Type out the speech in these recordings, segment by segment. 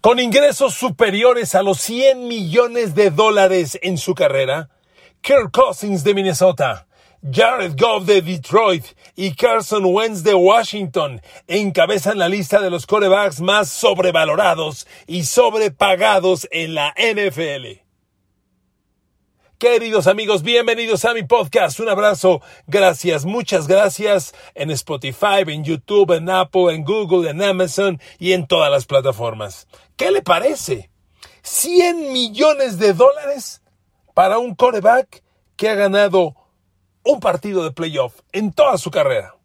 Con ingresos superiores a los 100 millones de dólares en su carrera, Kirk Cousins de Minnesota, Jared Goff de Detroit y Carson Wentz de Washington encabezan la lista de los corebacks más sobrevalorados y sobrepagados en la NFL. Queridos amigos, bienvenidos a mi podcast. Un abrazo. Gracias, muchas gracias en Spotify, en YouTube, en Apple, en Google, en Amazon y en todas las plataformas. ¿Qué le parece? 100 millones de dólares para un coreback que ha ganado un partido de playoff en toda su carrera.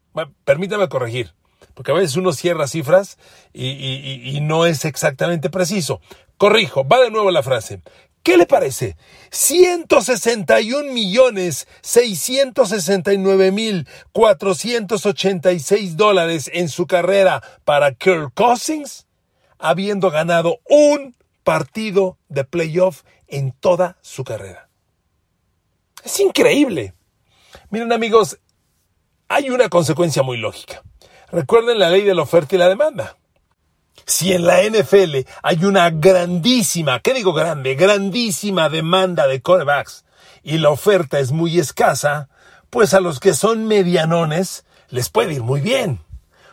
permítame corregir, porque a veces uno cierra cifras y, y no es exactamente preciso. Corrijo, va de nuevo la frase. ¿Qué le parece? 161 millones 669 mil 486 dólares en su carrera para Kirk Cousins, habiendo ganado un partido de playoff en toda su carrera. Es increíble. Miren amigos, hay una consecuencia muy lógica. Recuerden la ley de la oferta y la demanda. Si en la NFL hay una grandísima, ¿qué digo grande? Grandísima demanda de corebacks y la oferta es muy escasa, pues a los que son medianones les puede ir muy bien.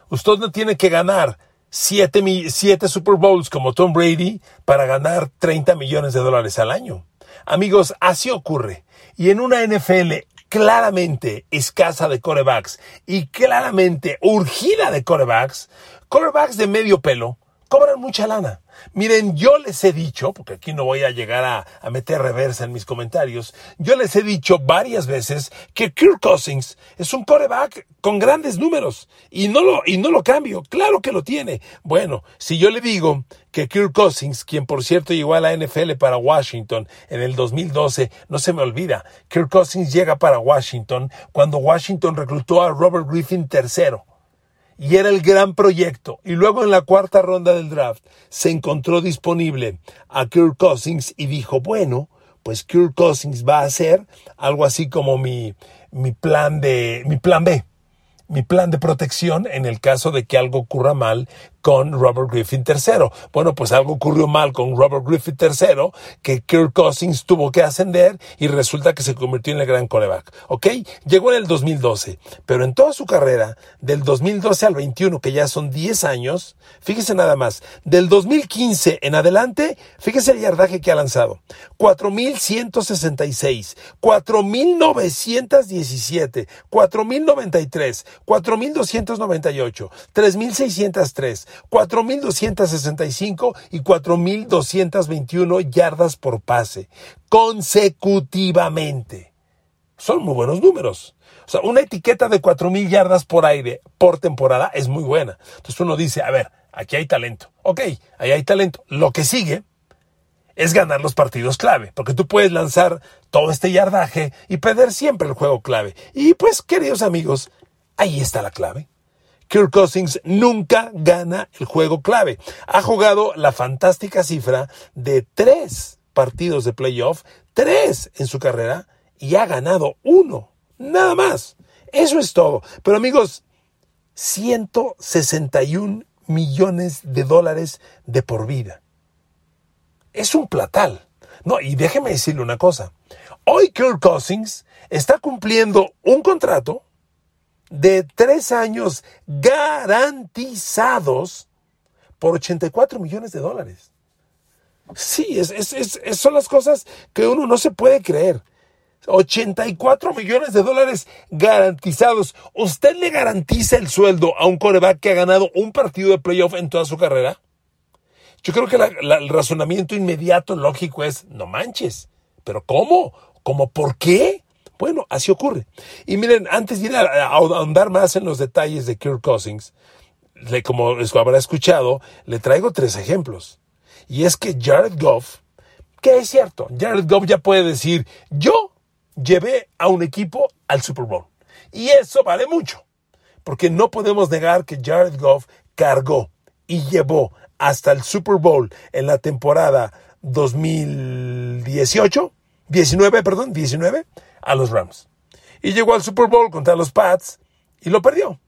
Usted no tiene que ganar siete, siete Super Bowls como Tom Brady para ganar 30 millones de dólares al año. Amigos, así ocurre. Y en una NFL claramente escasa de corebacks y claramente urgida de corebacks, corebacks de medio pelo, cobran mucha lana. Miren, yo les he dicho, porque aquí no voy a llegar a, meter reversa en mis comentarios, yo les he dicho varias veces que Kirk Cousins es un coreback con grandes números y no lo, y no lo cambio. Claro que lo tiene. Bueno, si yo le digo que Kirk Cousins, quien por cierto llegó a la NFL para Washington en el 2012, no se me olvida, Kirk Cousins llega para Washington cuando Washington reclutó a Robert Griffin III y era el gran proyecto. Y luego en la cuarta ronda del draft se encontró disponible a Kirk Cousins y dijo, bueno, pues Kirk Cousins va a ser algo así como mi, mi plan de, mi plan B mi plan de protección en el caso de que algo ocurra mal con Robert Griffin III. Bueno, pues algo ocurrió mal con Robert Griffin III, que Kirk Cousins tuvo que ascender y resulta que se convirtió en el gran coreback. ¿Ok? Llegó en el 2012, pero en toda su carrera, del 2012 al 21, que ya son 10 años, fíjese nada más, del 2015 en adelante, fíjese el yardaje que ha lanzado. 4.166, 4.917, 4.093, 4.298, 3.603, 4.265 y 4.221 yardas por pase consecutivamente. Son muy buenos números. O sea, una etiqueta de 4.000 yardas por aire por temporada es muy buena. Entonces uno dice, a ver, aquí hay talento. Ok, ahí hay talento. Lo que sigue es ganar los partidos clave, porque tú puedes lanzar todo este yardaje y perder siempre el juego clave. Y pues, queridos amigos, ahí está la clave. Kirk Cousins nunca gana el juego clave. Ha jugado la fantástica cifra de tres partidos de playoff, tres en su carrera, y ha ganado uno. Nada más. Eso es todo. Pero amigos, 161 millones de dólares de por vida. Es un platal. No, y déjeme decirle una cosa. Hoy Kirk Cousins está cumpliendo un contrato de tres años garantizados por 84 millones de dólares. Sí, es, son las cosas que uno no se puede creer. 84 millones de dólares garantizados. ¿Usted le garantiza el sueldo a un coreback que ha ganado un partido de playoff en toda su carrera? Yo creo que el razonamiento inmediato, lógico es, no manches. ¿Pero cómo? ¿Cómo por qué? Bueno, así ocurre. Y miren, antes de ir a, ahondar más en los detalles de Kirk Cousins, como habrá escuchado, le traigo tres ejemplos. Y es que Jared Goff, que es cierto, Jared Goff ya puede decir, yo llevé a un equipo al Super Bowl. Y eso vale mucho, porque no podemos negar que Jared Goff cargó y llevó hasta el Super Bowl en la temporada 2018, 19, perdón, 19, a los Rams. Y llegó al Super Bowl contra los Pats y lo perdió.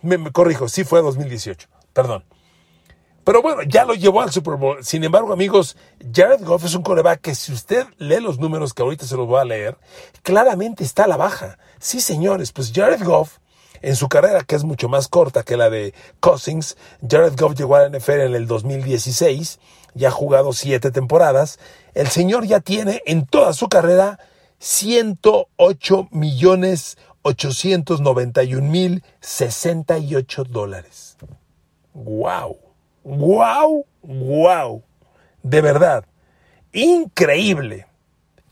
Me, corrijo, sí fue 2018, perdón. Pero bueno, ya lo llevó al Super Bowl. Sin embargo, amigos, Jared Goff es un coreback que si usted lee los números que ahorita se los voy a leer, claramente está a la baja. Sí, señores, pues Jared Goff, en su carrera, que es mucho más corta que la de Cousins, Jared Goff llegó a la NFL en el 2016, ya ha jugado siete temporadas. El señor ya tiene en toda su carrera 108 millones 891 mil 68 dólares. ¡Wow! ¡Wow! ¡Wow! De verdad. Increíble.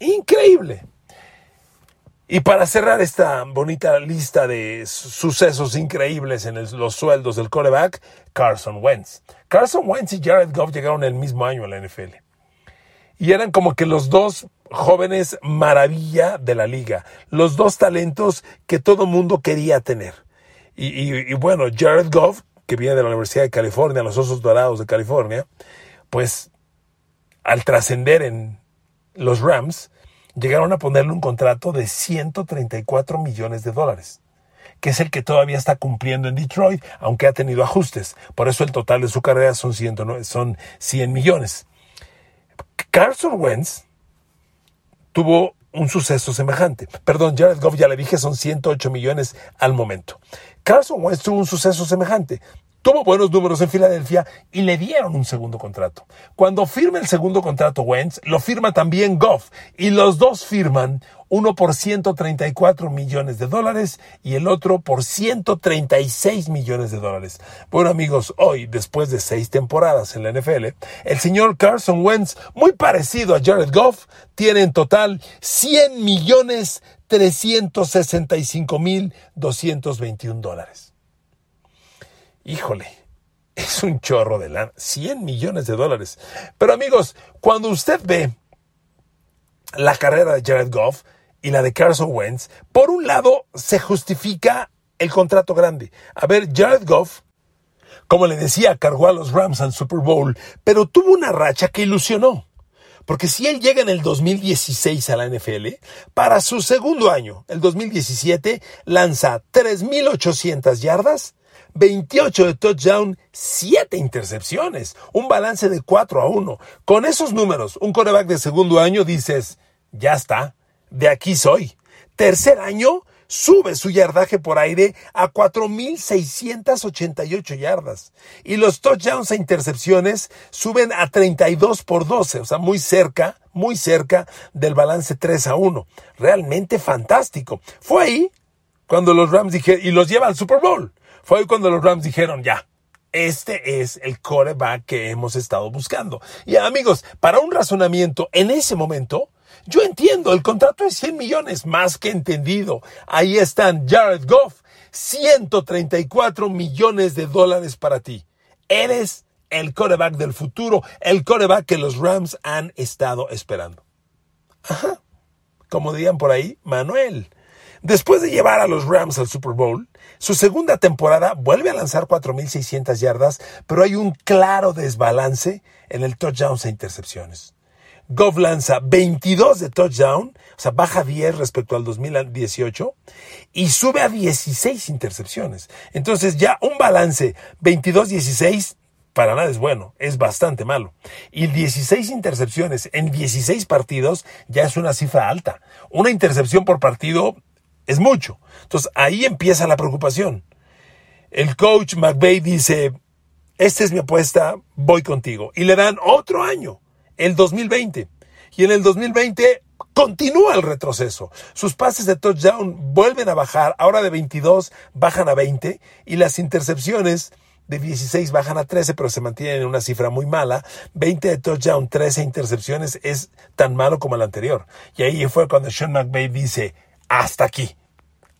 Increíble. Y para cerrar esta bonita lista de sucesos increíbles en los sueldos del coreback, Carson Wentz. Carson Wentz y Jared Goff llegaron el mismo año a la NFL. Y eran como que los dos jóvenes maravilla de la liga, los dos talentos que todo mundo quería tener. Y, bueno, Jared Goff que viene de la Universidad de California, los Osos Dorados de California, pues al trascender en los Rams, llegaron a ponerle un contrato de 134 millones de dólares, que es el que todavía está cumpliendo en Detroit, aunque ha tenido ajustes. Por eso el total de su carrera son, 100, son 100 millones. Carson Wentz tuvo un suceso semejante. Perdón, Jared Goff, ya le dije, son 108 millones al momento. Carson Wentz tuvo un suceso semejante. Tuvo buenos números en Filadelfia y le dieron un segundo contrato. Cuando firma el segundo contrato Wentz, lo firma también Goff y los dos firman uno por 134 millones de dólares y el otro por 136 millones de dólares. Bueno amigos, hoy, después de seis temporadas en la NFL, el señor Carson Wentz, muy parecido a Jared Goff, tiene en total 100 millones 365 mil 221 dólares híjole, es un chorro de lana, 100 millones de dólares. Pero amigos, cuando usted ve la carrera de Jared Goff y la de Carson Wentz, por un lado se justifica el contrato grande. A ver, Jared Goff, como le decía, cargó a los Rams al Super Bowl, pero tuvo una racha que ilusionó. Porque si él llega en el 2016 a la NFL, para su segundo año, el 2017, lanza 3.800 yardas, 28 de touchdown, 7 intercepciones, un balance de 4 a 1. Con esos números, un coreback de segundo año dices, ya está, de aquí soy. Tercer año, sube su yardaje por aire a 4.688 yardas. Y los touchdowns e intercepciones suben a 32 por 12, o sea, muy cerca, muy cerca del balance 3 a 1. Realmente fantástico. Fue ahí cuando los Rams dijeron, y los lleva al Super Bowl. Fue cuando los Rams dijeron, ya, este es el coreback que hemos estado buscando. Y amigos, para un razonamiento en ese momento, yo entiendo, el contrato es 100 millones, más que entendido. Ahí están Jared Goff, 134 millones de dólares para ti. Eres el coreback del futuro, el coreback que los Rams han estado esperando. Ajá. Como dirían por ahí, Manuel. Después de llevar a los Rams al Super Bowl, su segunda temporada vuelve a lanzar 4.600 yardas, pero hay un claro desbalance en el touchdowns e intercepciones. Goff lanza 22 de touchdown, o sea, baja 10 respecto al 2018 y sube a 16 intercepciones. Entonces ya un balance 22-16 para nada es bueno, es bastante malo. Y 16 intercepciones en 16 partidos ya es una cifra alta. Una intercepción por partido es mucho. Entonces ahí empieza la preocupación. El coach McVeigh dice, esta es mi apuesta, voy contigo. Y le dan otro año, el 2020. Y en el 2020 continúa el retroceso. Sus pases de touchdown vuelven a bajar, ahora de 22 bajan a 20 y las intercepciones de 16 bajan a 13, pero se mantienen en una cifra muy mala. 20 de touchdown, 13 intercepciones es tan malo como el anterior. Y ahí fue cuando Sean McVay dice, hasta aquí.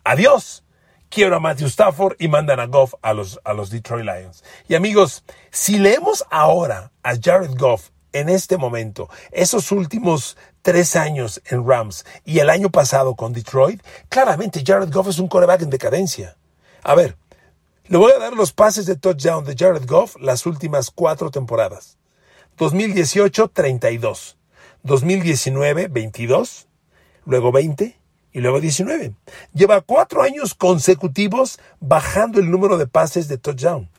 Adiós. Quiero a Matthew Stafford y mandan a Goff a los, a los Detroit Lions. Y amigos, si leemos ahora a Jared Goff en este momento, esos últimos tres años en Rams y el año pasado con Detroit, claramente Jared Goff es un coreback en decadencia. A ver, le voy a dar los pases de touchdown de Jared Goff las últimas cuatro temporadas. 2018, 32. 2019, 22. Luego 20 y luego 19. Lleva cuatro años consecutivos bajando el número de pases de touchdown.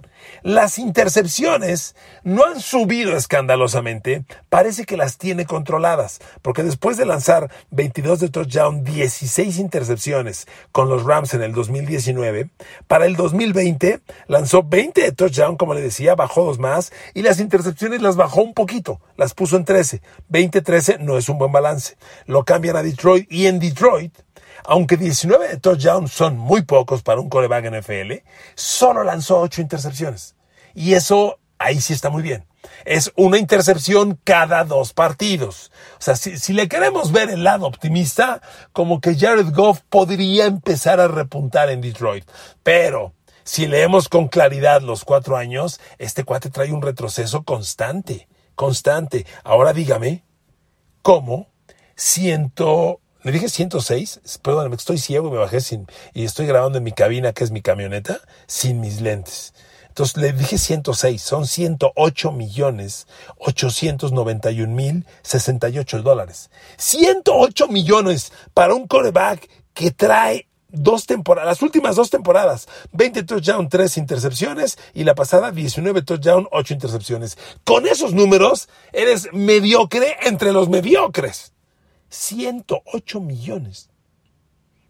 Las intercepciones no han subido escandalosamente, parece que las tiene controladas, porque después de lanzar 22 de touchdown, 16 intercepciones con los Rams en el 2019, para el 2020 lanzó 20 de touchdown, como le decía, bajó dos más, y las intercepciones las bajó un poquito, las puso en 13. 20-13 no es un buen balance. Lo cambian a Detroit y en Detroit aunque 19 de touchdowns son muy pocos para un coreback NFL, solo lanzó 8 intercepciones. Y eso ahí sí está muy bien. Es una intercepción cada dos partidos. O sea, si, si, le queremos ver el lado optimista, como que Jared Goff podría empezar a repuntar en Detroit. Pero si leemos con claridad los cuatro años, este cuate trae un retroceso constante, constante. Ahora dígame, ¿cómo siento le dije 106, perdón, estoy ciego y me bajé sin, y estoy grabando en mi cabina, que es mi camioneta, sin mis lentes. Entonces le dije 106, son 108 millones 891 mil 68 dólares. 108 millones para un coreback que trae dos temporadas, las últimas dos temporadas, 20 touchdowns, 3 intercepciones y la pasada 19 touchdowns, 8 intercepciones. Con esos números eres mediocre entre los mediocres. 108 millones.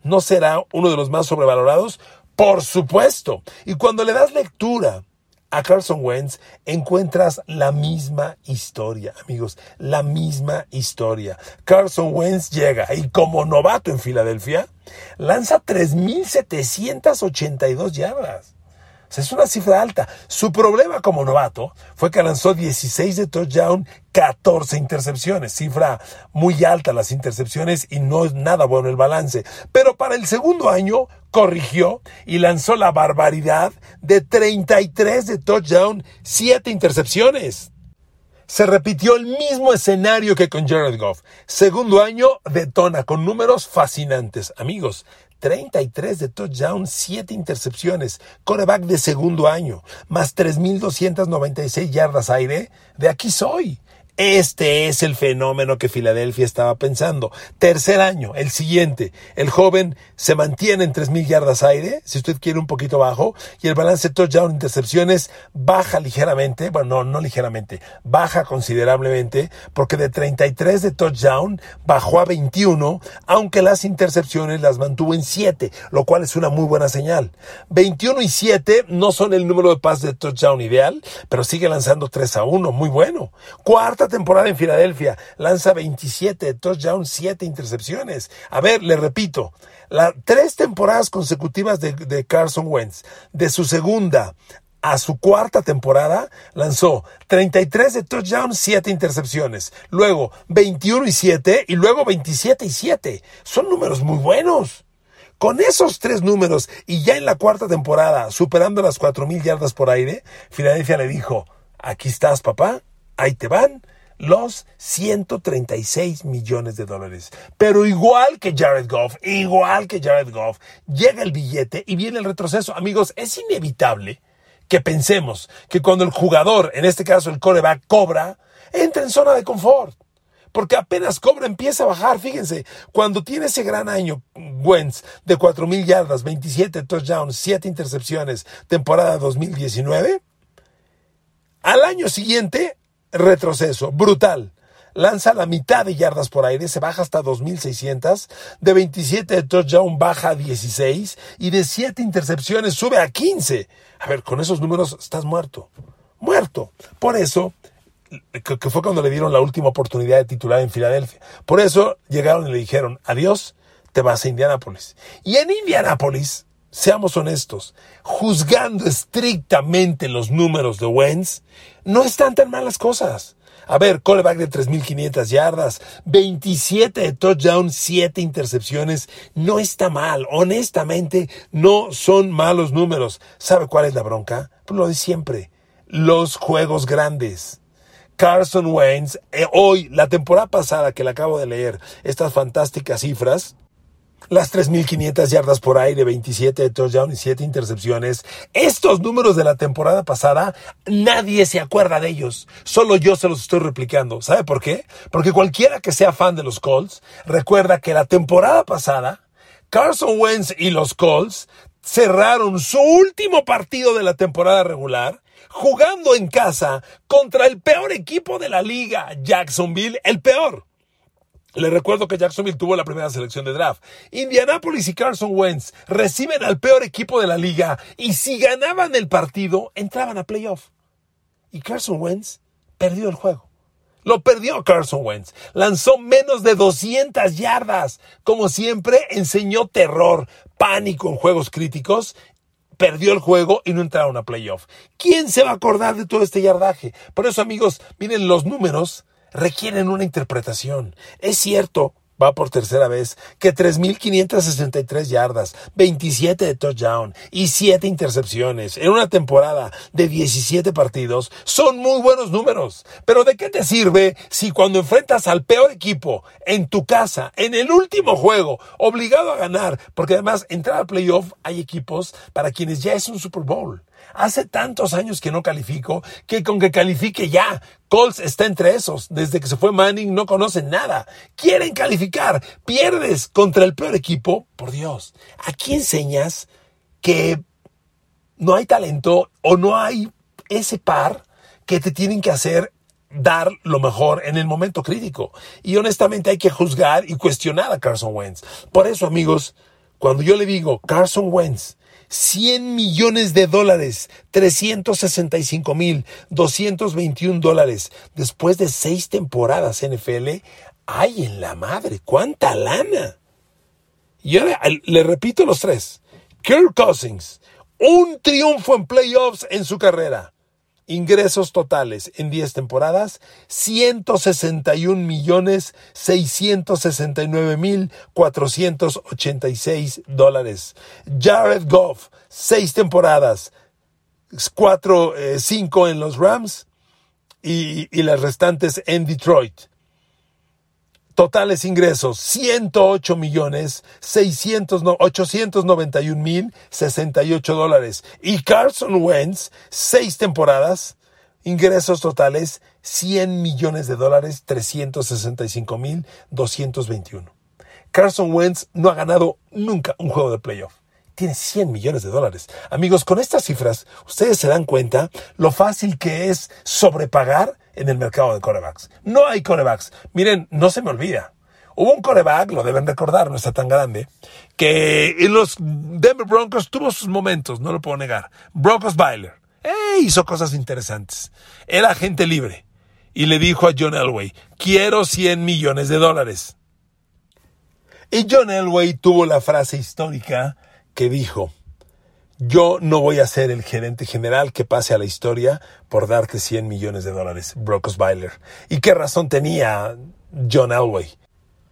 ¿No será uno de los más sobrevalorados? Por supuesto. Y cuando le das lectura a Carson Wentz, encuentras la misma historia, amigos, la misma historia. Carson Wentz llega y como novato en Filadelfia, lanza 3.782 yardas es una cifra alta. Su problema como novato fue que lanzó 16 de touchdown, 14 intercepciones. Cifra muy alta las intercepciones y no es nada bueno el balance. Pero para el segundo año corrigió y lanzó la barbaridad de 33 de touchdown, 7 intercepciones. Se repitió el mismo escenario que con Jared Goff. Segundo año detona con números fascinantes. Amigos, 33 de touchdown, 7 intercepciones, coreback de segundo año, más 3.296 yardas aire, de aquí soy. Este es el fenómeno que Filadelfia estaba pensando. Tercer año, el siguiente. El joven se mantiene en 3.000 yardas aire, si usted quiere un poquito bajo, y el balance touchdown intercepciones baja ligeramente, bueno, no, no ligeramente, baja considerablemente, porque de 33 de touchdown bajó a 21, aunque las intercepciones las mantuvo en 7, lo cual es una muy buena señal. 21 y 7 no son el número de pases de touchdown ideal, pero sigue lanzando 3 a 1, muy bueno. Cuarta temporada en Filadelfia. Lanza 27 touchdowns, 7 intercepciones. A ver, le repito, las tres temporadas consecutivas de, Carson Wentz, de su segunda a su cuarta temporada lanzó 33 de touchdowns, 7 intercepciones, luego 21 y 7 y luego 27 y 7. Son números muy buenos. Con esos tres números y ya en la cuarta temporada superando las 4.000 yardas por aire, Filadelfia le dijo, aquí estás papá, ahí te van los 136 millones de dólares. Pero igual que Jared Goff, igual que Jared Goff, llega el billete y viene el retroceso. Amigos, es inevitable que pensemos que cuando el jugador, en este caso el coreback, cobra, entra en zona de confort. Porque apenas cobra, empieza a bajar. Fíjense, cuando tiene ese gran año, Wentz, de 4.000 yardas, 27 touchdowns, 7 intercepciones, temporada 2019, al año siguiente retroceso brutal. Lanza la mitad de yardas por aire, se baja hasta 2.600, de 27 de touchdown baja a 16 y de 7 intercepciones sube a 15. A ver, con esos números estás muerto, muerto. Por eso, que fue cuando le dieron la última oportunidad de titular en Filadelfia. Por eso llegaron y le dijeron, adiós, te vas a Indianápolis. Y en Indianápolis, seamos honestos, juzgando estrictamente los números de Wentz, no están tan malas cosas. A ver, coreback de 3.500 yardas, 27 de touchdown, 7 intercepciones. No está mal. Honestamente, no son malos números. ¿Sabe cuál es la bronca? Pues lo de siempre. Los juegos grandes. Carson Wentz, eh, hoy, la temporada pasada que le acabo de leer, estas fantásticas cifras, las 3.500 yardas por aire, 27 de touchdown y 7 intercepciones. Estos números de la temporada pasada, nadie se acuerda de ellos. Solo yo se los estoy replicando. ¿Sabe por qué? Porque cualquiera que sea fan de los Colts recuerda que la temporada pasada, Carson Wentz y los Colts cerraron su último partido de la temporada regular jugando en casa contra el peor equipo de la liga, Jacksonville, el peor. Le recuerdo que Jacksonville tuvo la primera selección de draft. Indianapolis y Carson Wentz reciben al peor equipo de la liga y si ganaban el partido, entraban a playoff. Y Carson Wentz perdió el juego. Lo perdió Carson Wentz. Lanzó menos de 200 yardas. Como siempre, enseñó terror, pánico en juegos críticos. Perdió el juego y no entraron a playoff. ¿Quién se va a acordar de todo este yardaje? Por eso, amigos, miren los números requieren una interpretación. Es cierto, va por tercera vez, que 3.563 yardas, 27 de touchdown y 7 intercepciones en una temporada de 17 partidos son muy buenos números. Pero ¿de qué te sirve si cuando enfrentas al peor equipo en tu casa, en el último juego, obligado a ganar, porque además entrar al playoff hay equipos para quienes ya es un Super Bowl? Hace tantos años que no califico que con que califique ya. Colts está entre esos. Desde que se fue Manning no conocen nada. Quieren calificar. Pierdes contra el peor equipo. Por Dios. Aquí enseñas que no hay talento o no hay ese par que te tienen que hacer dar lo mejor en el momento crítico. Y honestamente hay que juzgar y cuestionar a Carson Wentz. Por eso, amigos, cuando yo le digo Carson Wentz 100 millones de dólares, 365 mil 221 dólares. Después de seis temporadas NFL, ¡ay en la madre! ¡Cuánta lana! Y ahora le repito los tres. Kirk Cousins, un triunfo en playoffs en su carrera. Ingresos totales en 10 temporadas, 161 millones 669 mil 486 dólares. Jared Goff, 6 temporadas, 4, 5 eh, en los Rams y, y las restantes en Detroit. Totales ingresos, 108 millones 891 mil 68 dólares. Y Carson Wentz, seis temporadas, ingresos totales 100 millones de dólares 365 mil 221. Carson Wentz no ha ganado nunca un juego de playoff tiene 100 millones de dólares. Amigos, con estas cifras, ustedes se dan cuenta lo fácil que es sobrepagar en el mercado de corebacks. No hay corebacks. Miren, no se me olvida. Hubo un coreback, lo deben recordar, no está tan grande, que en los Denver Broncos tuvo sus momentos, no lo puedo negar. Broncos Byler. Eh, hizo cosas interesantes. Era agente libre. Y le dijo a John Elway, quiero 100 millones de dólares. Y John Elway tuvo la frase histórica que dijo, yo no voy a ser el gerente general que pase a la historia por darte 100 millones de dólares, Brock Osweiler. ¿Y qué razón tenía John Elway?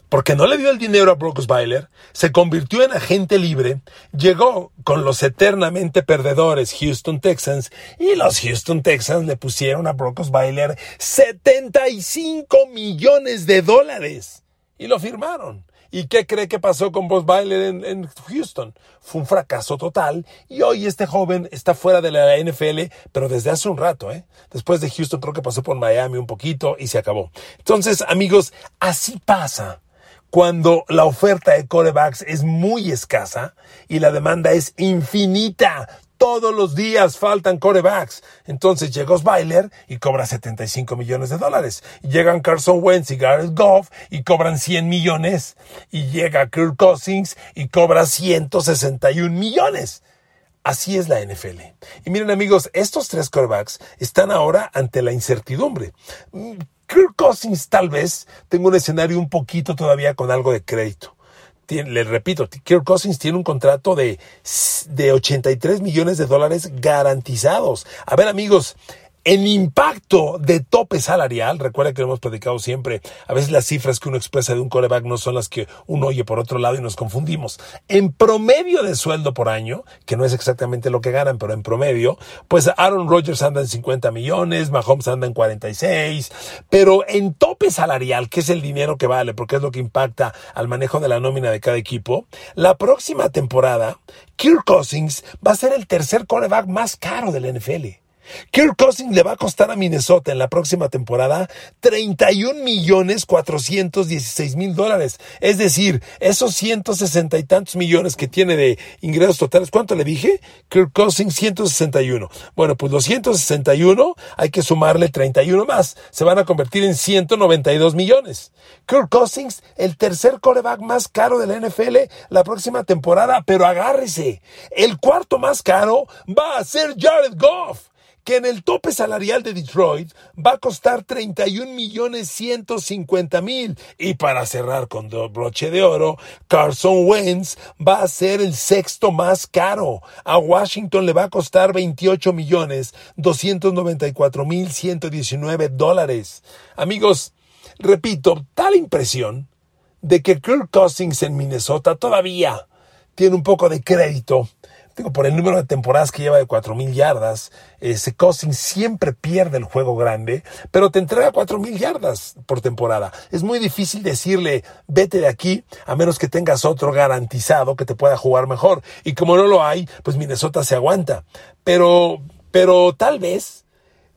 Porque no le dio el dinero a Brock Osweiler, se convirtió en agente libre, llegó con los eternamente perdedores Houston Texans y los Houston Texans le pusieron a Brock Osweiler 75 millones de dólares y lo firmaron. ¿Y qué cree que pasó con Boss Byler en, Houston? Fue un fracaso total y hoy este joven está fuera de la NFL, pero desde hace un rato, ¿eh? Después de Houston creo que pasó por Miami un poquito y se acabó. Entonces, amigos, así pasa cuando la oferta de corebacks es muy escasa y la demanda es infinita. Todos los días faltan corebacks. Entonces llega Osweiler y cobra 75 millones de dólares. Llegan Carson Wentz y Garrett Goff y cobran 100 millones. Y llega Kirk Cousins y cobra 161 millones. Así es la NFL. Y miren amigos, estos tres corebacks están ahora ante la incertidumbre. Kirk Cousins tal vez tenga un escenario un poquito todavía con algo de crédito le repito, Kirk Cousins tiene un contrato de, de 83 millones de dólares garantizados. A ver, amigos, en impacto de tope salarial, recuerda que lo hemos platicado siempre, a veces las cifras que uno expresa de un coreback no son las que uno oye por otro lado y nos confundimos. En promedio de sueldo por año, que no es exactamente lo que ganan, pero en promedio, pues Aaron Rodgers anda en 50 millones, Mahomes anda en 46, pero en tope salarial, que es el dinero que vale, porque es lo que impacta al manejo de la nómina de cada equipo, la próxima temporada, Kirk Cousins va a ser el tercer coreback más caro del NFL. Kirk Cousins le va a costar a Minnesota en la próxima temporada 31 millones 416 mil dólares. Es decir, esos 160 y tantos millones que tiene de ingresos totales, ¿cuánto le dije? Kirk Cousins 161. Bueno, pues los 161 hay que sumarle 31 más. Se van a convertir en 192 millones. Kirk Cousins, el tercer coreback más caro de la NFL la próxima temporada, pero agárrese. El cuarto más caro va a ser Jared Goff que en el tope salarial de Detroit va a costar 31 millones 150 mil. Y para cerrar con broche de oro, Carson Wentz va a ser el sexto más caro. A Washington le va a costar 28 millones 294 mil 119 dólares. Amigos, repito, tal impresión de que Kirk Cousins en Minnesota todavía tiene un poco de crédito digo, por el número de temporadas que lleva de 4.000 yardas, ese Cousins siempre pierde el juego grande, pero te entrega 4.000 yardas por temporada. Es muy difícil decirle, vete de aquí, a menos que tengas otro garantizado que te pueda jugar mejor. Y como no lo hay, pues Minnesota se aguanta. Pero, pero tal vez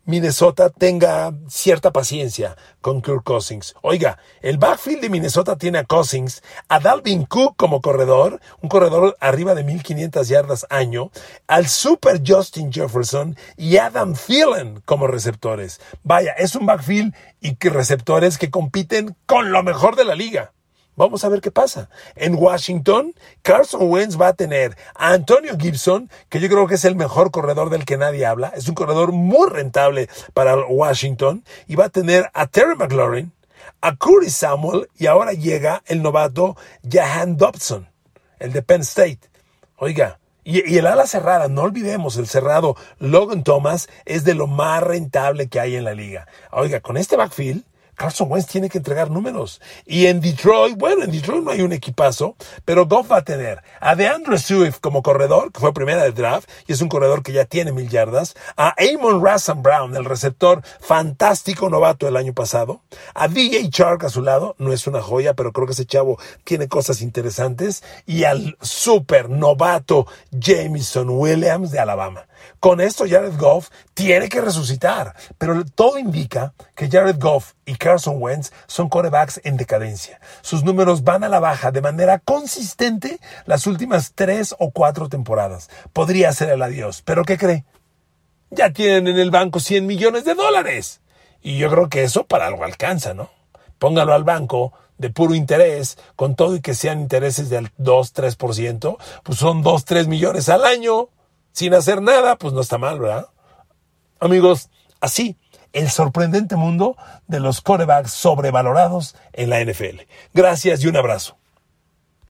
Minnesota tenga cierta paciencia con Kirk Cousins. Oiga, el backfield de Minnesota tiene a Cousins, a Dalvin Cook como corredor, un corredor arriba de 1500 yardas año, al super Justin Jefferson y Adam Thielen como receptores. Vaya, es un backfield y receptores que compiten con lo mejor de la liga. Vamos a ver qué pasa. En Washington, Carson Wentz va a tener a Antonio Gibson, que yo creo que es el mejor corredor del que nadie habla. Es un corredor muy rentable para Washington. Y va a tener a Terry McLaurin, a Curtis Samuel y ahora llega el novato Jahan Dobson, el de Penn State. Oiga, y, el ala cerrada, no olvidemos, el cerrado Logan Thomas es de lo más rentable que hay en la liga. Oiga, con este backfield Carson Wentz tiene que entregar números. Y en Detroit, bueno, en Detroit no hay un equipazo, pero Goff va a tener a DeAndre Swift como corredor, que fue primera del draft, y es un corredor que ya tiene mil yardas, a Amon Rassan Brown, el receptor fantástico novato del año pasado, a DJ Chark a su lado, no es una joya, pero creo que ese chavo tiene cosas interesantes, y al super novato Jameson Williams de Alabama. Con esto Jared Goff tiene que resucitar, pero todo indica que Jared Goff y Carson Wentz son corebacks en decadencia. Sus números van a la baja de manera consistente las últimas tres o cuatro temporadas. Podría ser el adiós, pero ¿qué cree? Ya tienen en el banco 100 millones de dólares. Y yo creo que eso para algo alcanza, ¿no? Póngalo al banco de puro interés, con todo y que sean intereses del 2-3%, pues son 2-3 millones al año sin hacer nada, pues no está mal, ¿verdad? Amigos, así, el sorprendente mundo de los corebacks sobrevalorados en la NFL. Gracias y un abrazo.